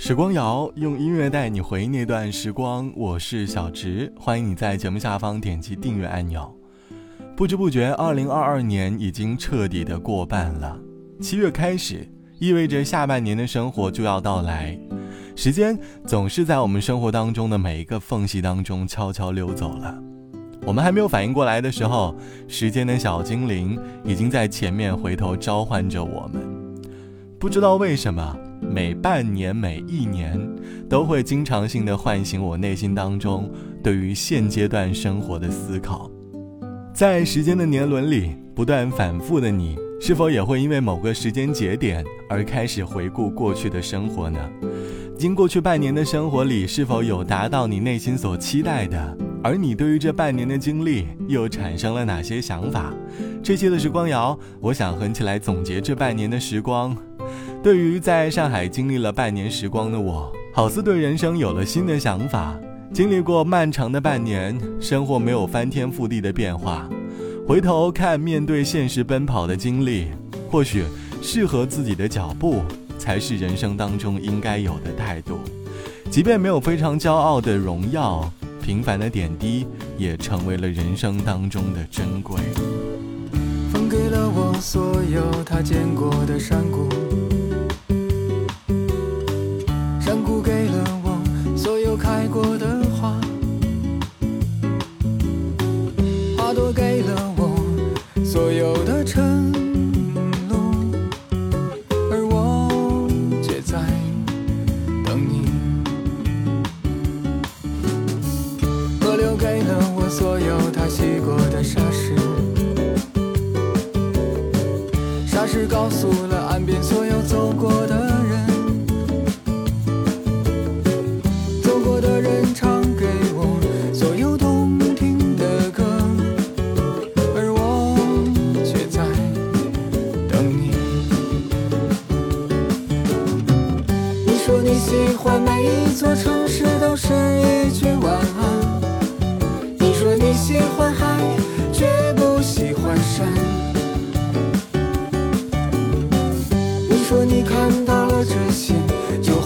时光谣用音乐带你回忆那段时光，我是小植，欢迎你在节目下方点击订阅按钮。不知不觉，二零二二年已经彻底的过半了。七月开始，意味着下半年的生活就要到来。时间总是在我们生活当中的每一个缝隙当中悄悄溜走了。我们还没有反应过来的时候，时间的小精灵已经在前面回头召唤着我们。不知道为什么。每半年、每一年，都会经常性的唤醒我内心当中对于现阶段生活的思考。在时间的年轮里不断反复的你，是否也会因为某个时间节点而开始回顾过去的生活呢？经过去半年的生活里，是否有达到你内心所期待的？而你对于这半年的经历又产生了哪些想法？这期的时光谣，我想和你一起来总结这半年的时光。对于在上海经历了半年时光的我，好似对人生有了新的想法。经历过漫长的半年，生活没有翻天覆地的变化。回头看面对现实奔跑的经历，或许适合自己的脚步，才是人生当中应该有的态度。即便没有非常骄傲的荣耀，平凡的点滴也成为了人生当中的珍贵。风给了我所有他见过的山谷。我的花花朵给了我所有的承诺而我却在等你。河流给了我所有他洗过的沙石沙石告诉了岸边所看到了真心，就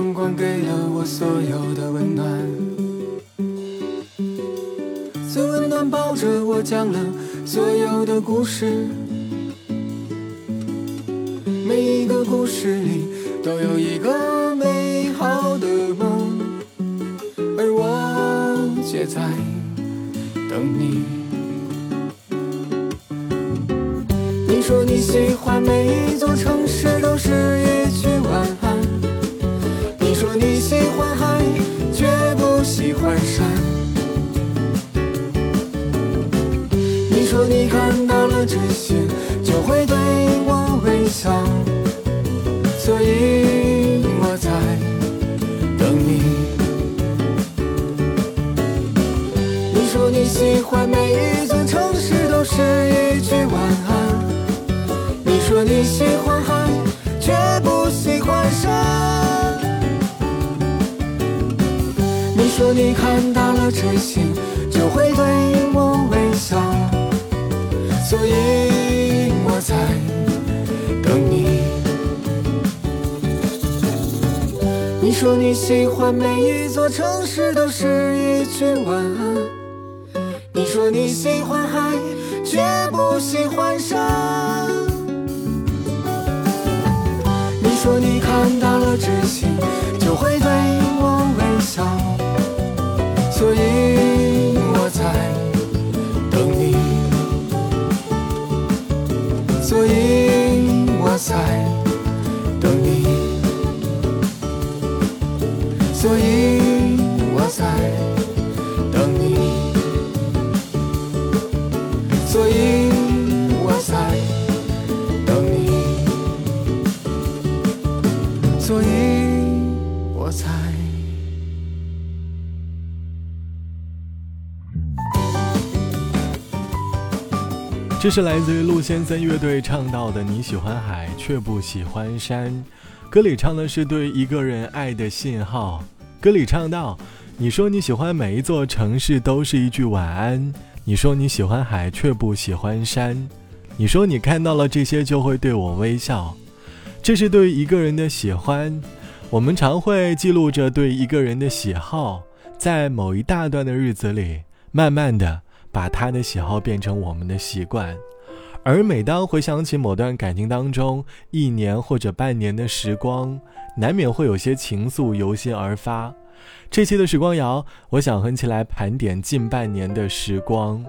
阳光给了我所有的温暖，最温暖抱着我讲了所有的故事，每一个故事里都有一个美好的梦，而我却在等你。你说你喜欢每一座城市这些就会对我微笑，所以我在等你。你说你喜欢每一座城市都是一句晚安，你说你喜欢海，却不喜欢山。你说你看到了这些，就会对我微笑，所以我在等你。你说你喜欢每一座城市都是一句晚安，你说你喜欢海，却不喜欢山。你说你看到了真心，这是来自于陆先生乐队唱到的“你喜欢海却不喜欢山”，歌里唱的是对一个人爱的信号。歌里唱到：“你说你喜欢每一座城市都是一句晚安，你说你喜欢海却不喜欢山，你说你看到了这些就会对我微笑。”这是对一个人的喜欢。我们常会记录着对一个人的喜好，在某一大段的日子里，慢慢的。把他的喜好变成我们的习惯，而每当回想起某段感情当中一年或者半年的时光，难免会有些情愫由心而发。这期的时光谣，我想和起来盘点近半年的时光。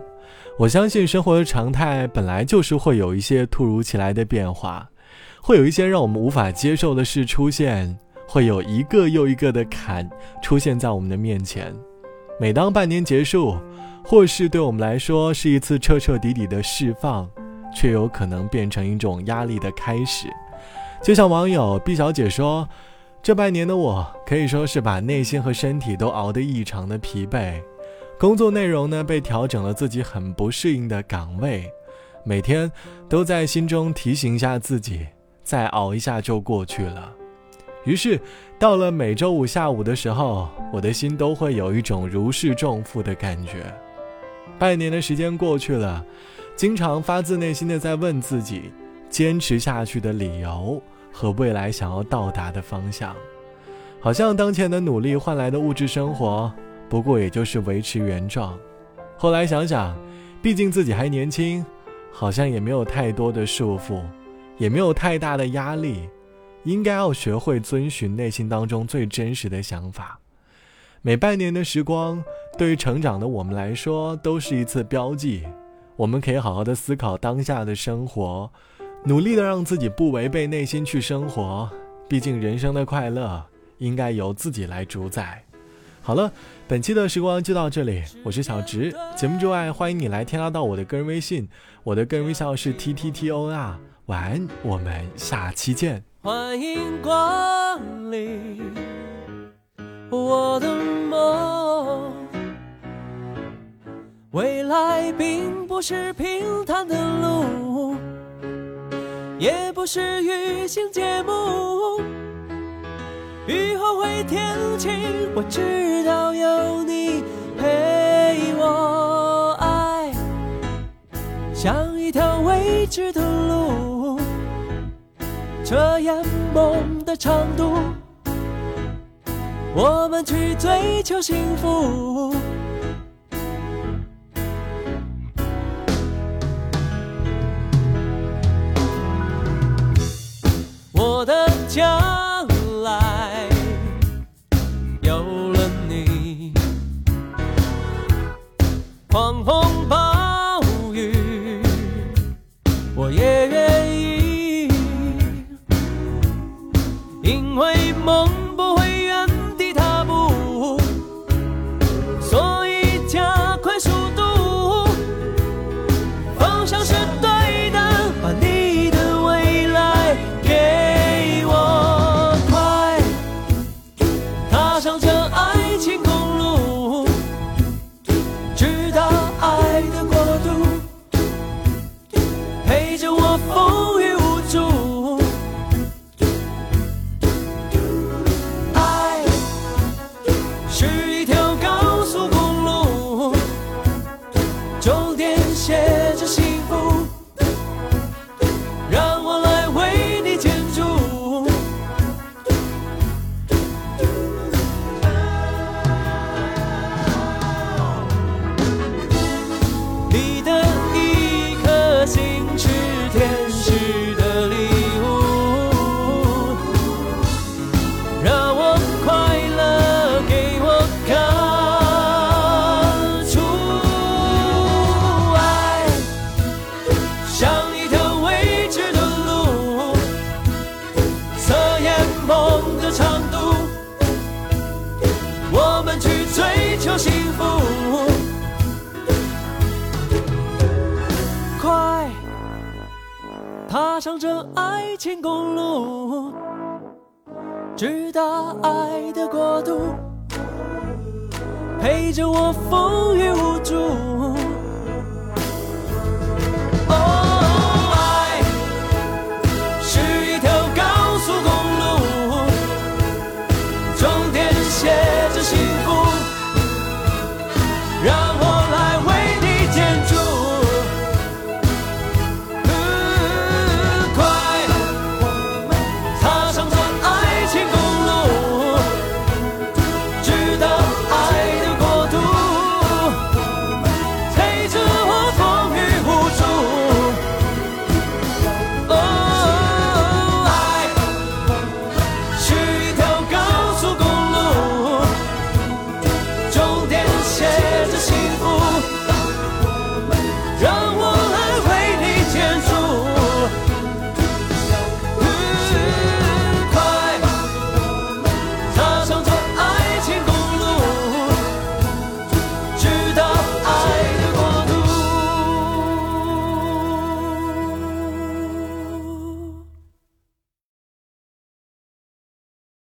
我相信生活的常态本来就是会有一些突如其来的变化，会有一些让我们无法接受的事出现，会有一个又一个的坎出现在我们的面前。每当半年结束，或是对我们来说是一次彻彻底底的释放，却有可能变成一种压力的开始。就像网友毕小姐说：“这半年的我可以说是把内心和身体都熬得异常的疲惫，工作内容呢被调整了自己很不适应的岗位，每天都在心中提醒一下自己，再熬一下就过去了。”于是，到了每周五下午的时候，我的心都会有一种如释重负的感觉。半年的时间过去了，经常发自内心的在问自己，坚持下去的理由和未来想要到达的方向。好像当前的努力换来的物质生活，不过也就是维持原状。后来想想，毕竟自己还年轻，好像也没有太多的束缚，也没有太大的压力，应该要学会遵循内心当中最真实的想法。每半年的时光，对于成长的我们来说，都是一次标记。我们可以好好的思考当下的生活，努力的让自己不违背内心去生活。毕竟人生的快乐应该由自己来主宰。好了，本期的时光就到这里，我是小直。节目之外，欢迎你来添加到我的个人微信，我的个人微信号是 t t t o n r。晚安，我们下期见。欢迎光临我的梦。未来并不是平坦的路，也不是雨行节目。雨后会天晴，我知道有你陪我。爱像一条未知的路，遮掩梦的长度。我们去追求幸福。我的将来有了你，狂风暴雨我也愿因为梦不会原地踏步，所以加快速度，方向是对的，把你的未来给我，快。踏上 share. 上这爱情公路。直达爱的国度，陪着我风雨无阻。